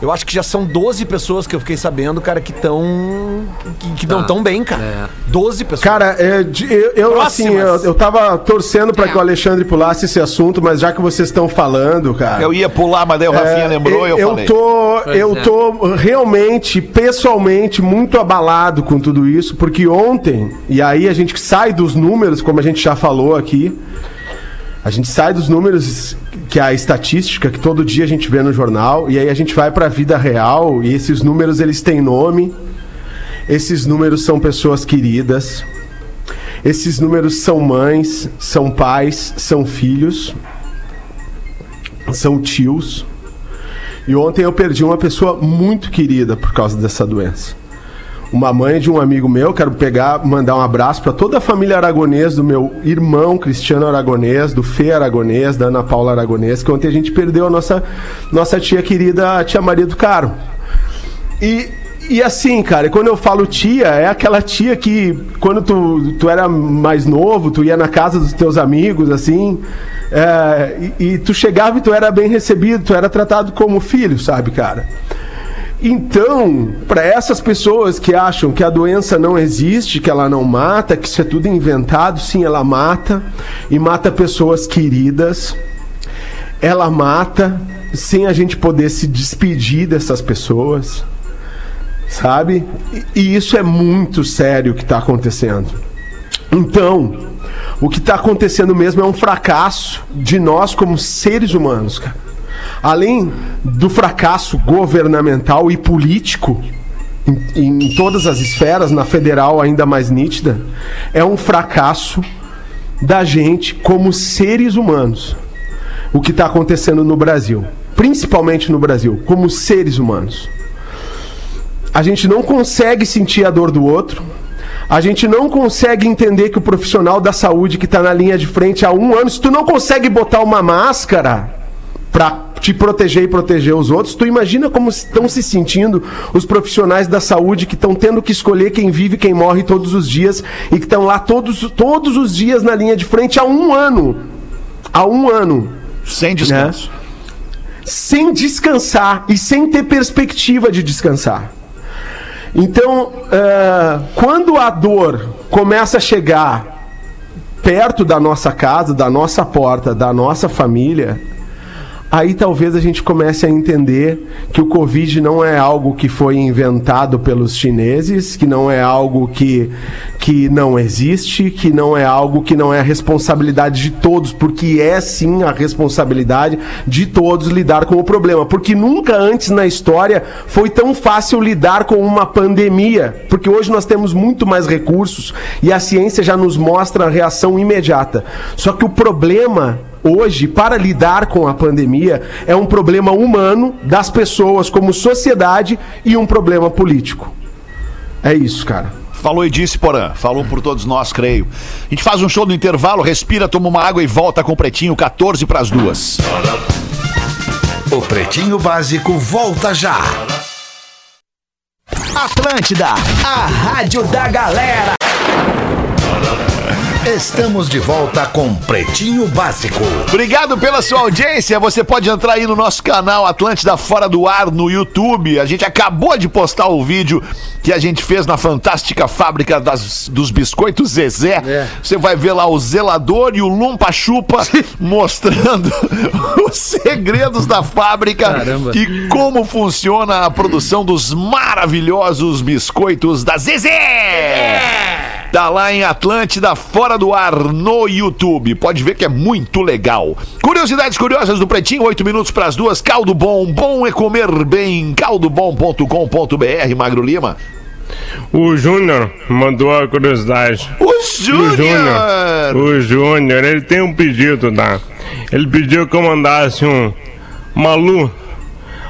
Eu acho que já são 12 pessoas que eu fiquei sabendo, cara, que estão. que, que não Tá. tão bem, cara. É. 12 pessoas. Cara, é, de- eu, eu, assim, eu, eu tava torcendo pra É. que o Alexandre pulasse esse assunto, mas já que vocês estão falando, cara. Eu ia pular, mas daí o Rafinha É, lembrou e eu, eu falei. tô, Pois eu é. tô realmente, pessoalmente, muito abalado com tudo isso, porque ontem, e aí a gente sai dos números, como a gente já falou aqui, a gente sai dos números que é a estatística que todo dia a gente vê no jornal, e aí a gente vai pra vida real, e esses números eles têm nome, esses números são pessoas queridas, esses números são mães, são pais, são filhos, são tios. E ontem eu perdi uma pessoa muito querida por causa dessa doença. Uma mãe de um amigo meu, quero pegar, mandar um abraço para toda a família aragonês, do meu irmão Cristiano Aragonês, do Fê Aragonês, da Ana Paula Aragonês, que ontem a gente perdeu a nossa, nossa tia querida, a tia Maria do Caro. E, e assim, cara, quando eu falo tia, é aquela tia que quando tu, tu era mais novo, tu ia na casa dos teus amigos, assim, é, e, e tu chegava e tu era bem recebido, tu era tratado como filho, sabe, cara? Então, para essas pessoas que acham que a doença não existe, que ela não mata, que isso é tudo inventado, sim, ela mata e mata pessoas queridas. Ela mata sem a gente poder se despedir dessas pessoas, sabe? E, isso é muito sério o que está acontecendo. Então, o que está acontecendo mesmo é um fracasso de nós como seres humanos, cara além do fracasso governamental e político em, em, todas as esferas, na federal ainda mais nítida, é um fracasso da gente como seres humanos. O que está acontecendo no Brasil, principalmente no Brasil, como seres humanos. A gente não consegue sentir a dor do outro. A gente não consegue entender que o profissional da saúde que está na linha de frente há um ano, se tu não consegue botar uma máscara para te proteger e proteger os outros, tu imagina como estão se sentindo os profissionais da saúde que estão tendo que escolher quem vive e quem morre todos os dias e que estão lá todos, todos os dias na linha de frente há um ano. Há um ano. Sem descanso. Né? Sem descansar e sem ter perspectiva de descansar. Então, uh, quando a dor começa a chegar perto da nossa casa, da nossa porta, da nossa família, aí talvez a gente comece a entender que o Covid não é algo que foi inventado pelos chineses, que não é algo que, que não existe, que não é algo que não é responsabilidade de todos, porque é sim a responsabilidade de todos lidar com o problema. Porque nunca antes na história foi tão fácil lidar com uma pandemia, porque hoje nós temos muito mais recursos e a ciência já nos mostra a reação imediata. Só que o problema hoje, para lidar com a pandemia, é um problema humano das pessoas como sociedade e um problema político. É isso, cara. Falou e disse, Porã. Falou por todos nós, creio. A gente faz um show no intervalo, respira, toma uma água e volta com o Pretinho, 14 para as duas. O Pretinho Básico volta já. Atlântida, a rádio da galera. Estamos de volta com Pretinho Básico. Obrigado pela sua audiência. Você pode entrar aí no nosso canal Atlântida Fora do Ar no YouTube. A gente acabou de postar o vídeo que a gente fez na fantástica fábrica das- dos biscoitos Zezé. É. Você vai ver lá o zelador e o Lumpa Chupa mostrando [LAUGHS] os segredos da fábrica Caramba. e como funciona a produção dos maravilhosos biscoitos da Zezé. Tá lá em Atlântida, fora do ar, no YouTube. Pode ver que é muito legal. Curiosidades curiosas do Pretinho, 8 minutos para as duas. Caldo Bom, bom é comer bem. caldobom.com.br, Magro Lima. O Júnior mandou a curiosidade. O! Júnior. O Júnior, ele tem um pedido, tá? Ele pediu que eu mandasse um. Malu,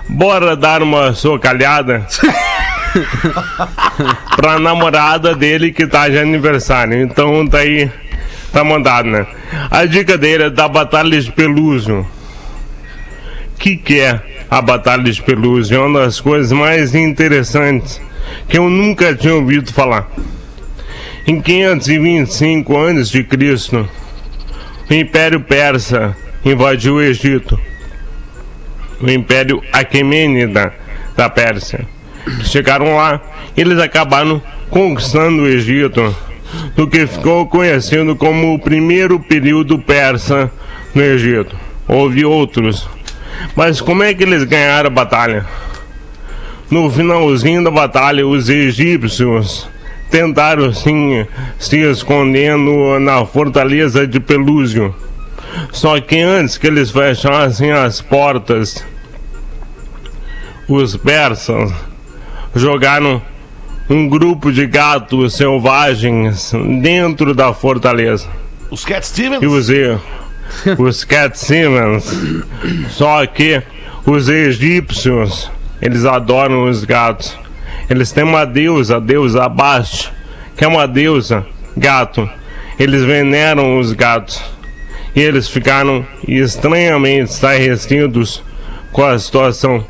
bora dar uma socalhada? [LAUGHS] [LAUGHS] pra namorada dele que tá de aniversário. Então tá aí. Tá mandado, né? A dica dele é da Batalha de Pelúcio. O que, que é a Batalha de Pelúcio? É uma das coisas mais interessantes que eu nunca tinha ouvido falar. Em 525 a.C., o Império Persa invadiu o Egito. O Império Aquemênida da Pérsia. Chegaram lá, eles acabaram conquistando o Egito, no que ficou conhecido como o primeiro período persa no Egito. Houve outros. Mas como é que eles ganharam a batalha? No finalzinho da batalha, os egípcios tentaram sim se escondendo na fortaleza de Pelúcio. Só que antes que eles fechassem as portas, os persas jogaram um grupo de gatos selvagens dentro da fortaleza. Os Cat Stevens? E os, os Cat Simmons. Só que os egípcios, eles adoram os gatos. Eles têm uma deusa, a deusa Abaste, que é uma deusa gato. Eles veneram os gatos. E eles ficaram estranhamente estarrecidos com a situação.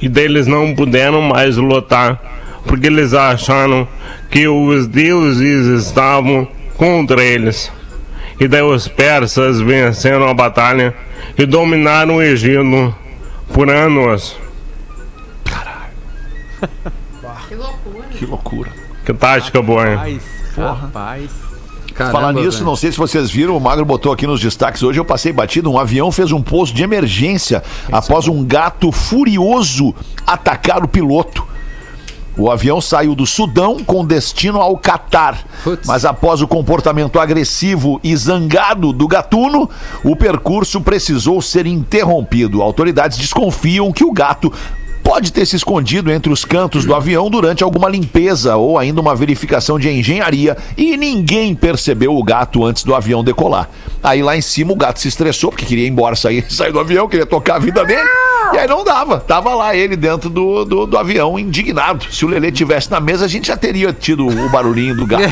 E daí eles não puderam mais lutar, porque eles acharam que os deuses estavam contra eles. E daí os persas venceram a batalha e dominaram o Egito por anos. [LAUGHS] Que loucura. Que loucura. Que tática boa, hein? Rapaz, rapaz. Falar Caramba, nisso, velho. não sei se vocês viram, o Magro botou aqui nos destaques hoje, eu passei batido, um avião fez um pouso de emergência após um gato furioso atacar o piloto. O avião saiu do Sudão com destino ao Catar. Putz. Mas após o comportamento agressivo e zangado do gatuno, o percurso precisou ser interrompido. Autoridades desconfiam que o gato pode ter se escondido entre os cantos do avião durante alguma limpeza ou ainda uma verificação de engenharia e ninguém percebeu o gato antes do avião decolar. Aí lá em cima o gato se estressou porque queria ir embora, [LAUGHS] sair, sair do avião, queria tocar a vida dele. E aí não dava. Tava lá ele dentro do, do, do avião, indignado. Se o Lelê tivesse na mesa, a gente já teria tido o barulhinho do gato. [LAUGHS]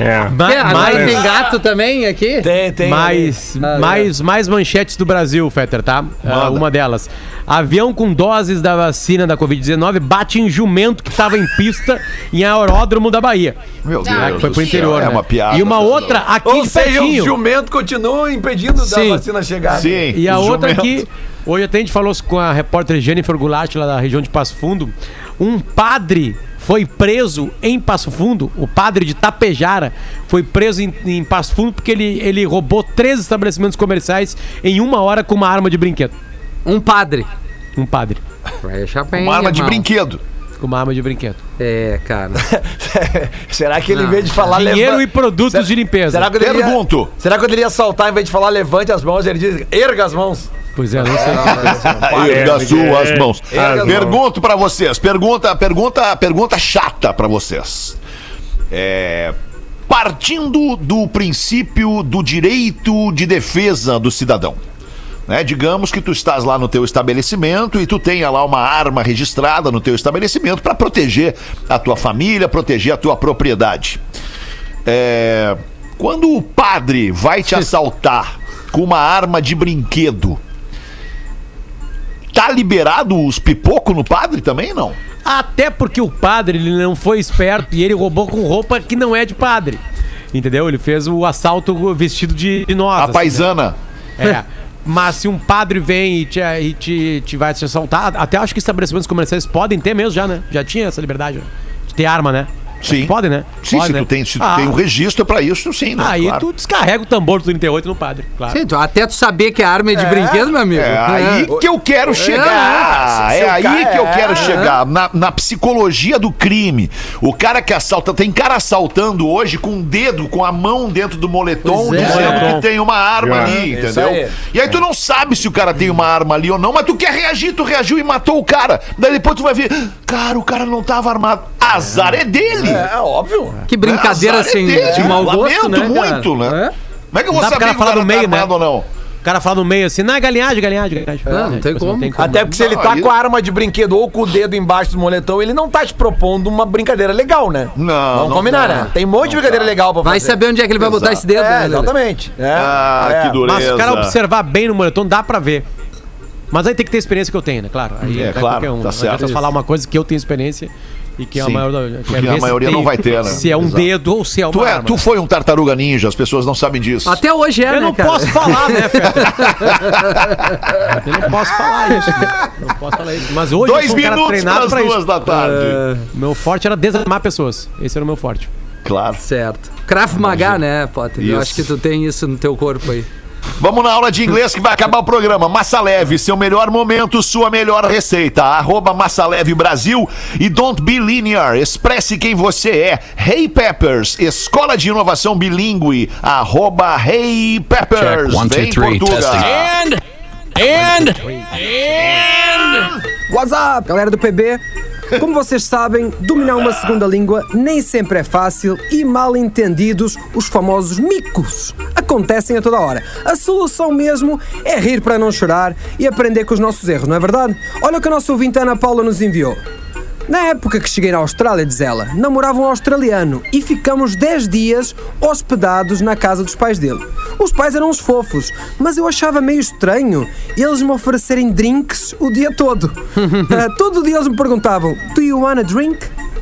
É. Ma- Que, agora mais, tem gato também aqui? Tem, tem. mais, Ah, mais, mais manchetes do Brasil, Fetter, tá? Ah, uma delas. Avião com doses da vacina da Covid-19 bate em jumento que estava em pista em aeródromo da Bahia. Meu Deus. Ah, que foi pro interior, É né? uma piada. E uma outra aqui Ou seja, os pertinho. jumentos continuam impedindo da Sim. vacina chegar. Sim. E a outra jumentos. aqui, hoje até a gente falou com a repórter Jennifer Goulart, lá da região de Passo Fundo. Um padre foi preso em Passo Fundo, o padre de Tapejara foi preso em, em Passo Fundo porque ele, ele roubou três estabelecimentos comerciais em uma hora com uma arma de brinquedo. Um padre. Um padre. Vai deixar bem, Uma arma de irmão. brinquedo. Com uma arma de brinquedo. É, cara. [LAUGHS] Será que ele, em vez de falar Dinheiro leva- e produtos Será- de limpeza. Será que, ele iria- Pergunto. será que ele iria saltar, em vez de falar levante as mãos, ele diz erga as mãos? Pois é, não sei. Erga as suas mãos. Erga as Pergunto pra vocês. Pergunta, pergunta, pergunta chata pra vocês. É. partindo do princípio do direito de defesa do cidadão. Né? Digamos que tu estás lá no teu estabelecimento e tu tenha lá uma arma registrada no teu estabelecimento para proteger a tua família, proteger a tua propriedade. É, Quando o padre vai te assaltar com uma arma de brinquedo, tá liberado os pipocos no padre também, não? Até porque o padre ele não foi esperto e ele roubou com roupa que não é de padre. Entendeu? Ele fez o assalto vestido de, de nós. A assim, paisana. né? É. [LAUGHS] Mas se um padre vem e te, e te, te vai te assaltar, até acho que estabelecimentos comerciais podem ter mesmo já, né? Já tinha essa liberdade né? de ter arma, né? Sim. Pode, né? Sim, Pode, se né? tu tem, se tu Ah, tem um registro pra isso, sim, né? Aí Claro. tu descarrega o tambor do 38 no padre, claro. Sim, tu- até tu saber que a arma é de brinquedo, meu amigo. É aí que eu quero chegar. se É, o aí cara- que eu quero é. chegar. Na, na psicologia do crime. O cara que assalta. Tem cara assaltando hoje com o dedo, com a mão dentro do moletom, Pois é. dizendo que tem uma arma É. ali, entendeu? aí. E aí tu não sabe se o cara tem uma arma ali ou não, mas tu quer reagir, tu reagiu e matou o cara. Daí depois tu vai ver, cara, o cara não tava armado. Azar é dele. É, óbvio. Que brincadeira Azar é assim, dele. de mau gosto, Lamento né? cara? muito, né? É? Como é que eu vou Dá pro saber cara que o falar cara no tá meio, né? armado ou não? O cara fala no meio assim, não, é galinhagem, galinhagem, galinhagem. Não, não É, tem tipo, como. Até porque se ele Não, tá aí- com a arma de brinquedo ou com o dedo embaixo do moletom, ele não tá te propondo uma brincadeira legal, né? Não, Vamos não combinar, tá. né? Tem um monte de brincadeira legal pra Vai fazer. saber onde é que ele vai botar esse dedo, É, né, Lelê? exatamente. É, Ah, é. que dureza. Mas se o cara observar bem no moletom, dá pra ver. Mas aí tem que ter a experiência que eu tenho, né? Claro. Aí É, não claro, qualquer tá Não adianta falar uma coisa que eu tenho experiência e que a porque é a ver se maioria tem- não vai ter, né? Se é um Exato. dedo ou se é uma Tu, é, arma. tu foi um tartaruga ninja, as pessoas não sabem disso. Até hoje é, Eu né, não cara? posso falar, né, Feta? [LAUGHS] eu não posso falar isso. Não posso falar isso. Mas hoje Dois eu sou um cara minutos treinado pras pra duas isso. da tarde. É, meu forte era desarmar pessoas. Esse era o meu forte. Claro. Certo. Krav Maga, né, Potter? Eu Isso. acho que tu tem isso no teu corpo aí. Vamos na aula de inglês que vai acabar o programa. Massa Leve, seu melhor momento, sua melhor receita. Arroba Massa Leve Brasil e Don't Be Linear. Expresse quem você é. Hey Peppers, Escola de Inovação Bilingue. Arroba Hey Peppers. Check, one, two, Vem, three, Portuga. testing. What's up, galera do PB? Como vocês sabem, dominar uma segunda língua nem sempre é fácil e mal entendidos, os famosos micos, acontecem a toda hora. A solução mesmo é rir para não chorar e aprender com os nossos erros, não é verdade? Olha o que a nossa ouvinte Ana Paula nos enviou. Na época que cheguei na Austrália, diz ela, namorava um australiano e ficamos 10 dias hospedados na casa dos pais dele. Os pais eram uns fofos, mas eu achava meio estranho eles me oferecerem drinks o dia todo. Ah, [LAUGHS] todo dia eles me perguntavam: Do you want a drink?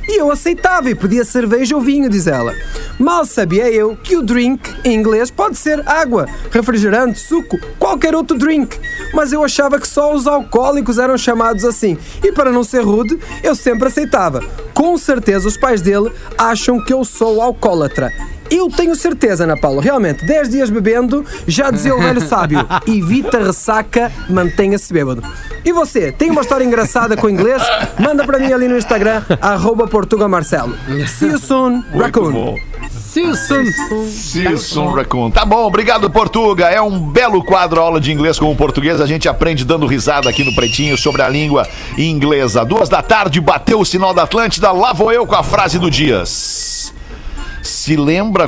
E eu aceitava e pedia cerveja ou vinho, diz ela. Mal sabia eu que o drink, em inglês, pode ser água, refrigerante, suco, qualquer outro drink. Mas eu achava que só os alcoólicos eram chamados assim. E para não ser rude, eu sempre aceitava. Com certeza os pais dele acham que eu sou alcoólatra. Eu tenho certeza, Ana Paula, realmente, 10 dias bebendo, já dizia o velho [LAUGHS] sábio, evita ressaca, mantenha-se bêbado. E você, tem uma história engraçada com o inglês? Manda para mim ali no Instagram, arroba portugamarcelo. See you soon, Raccoon. Silson. Silson Raccoon. Tá bom, obrigado, Portuga. É um belo quadro aula de inglês com o português. A gente aprende dando risada aqui no Pretinho sobre a língua inglesa. Duas da tarde, bateu o sinal da Atlântida. Lá vou eu com a frase do Dias. Se lembra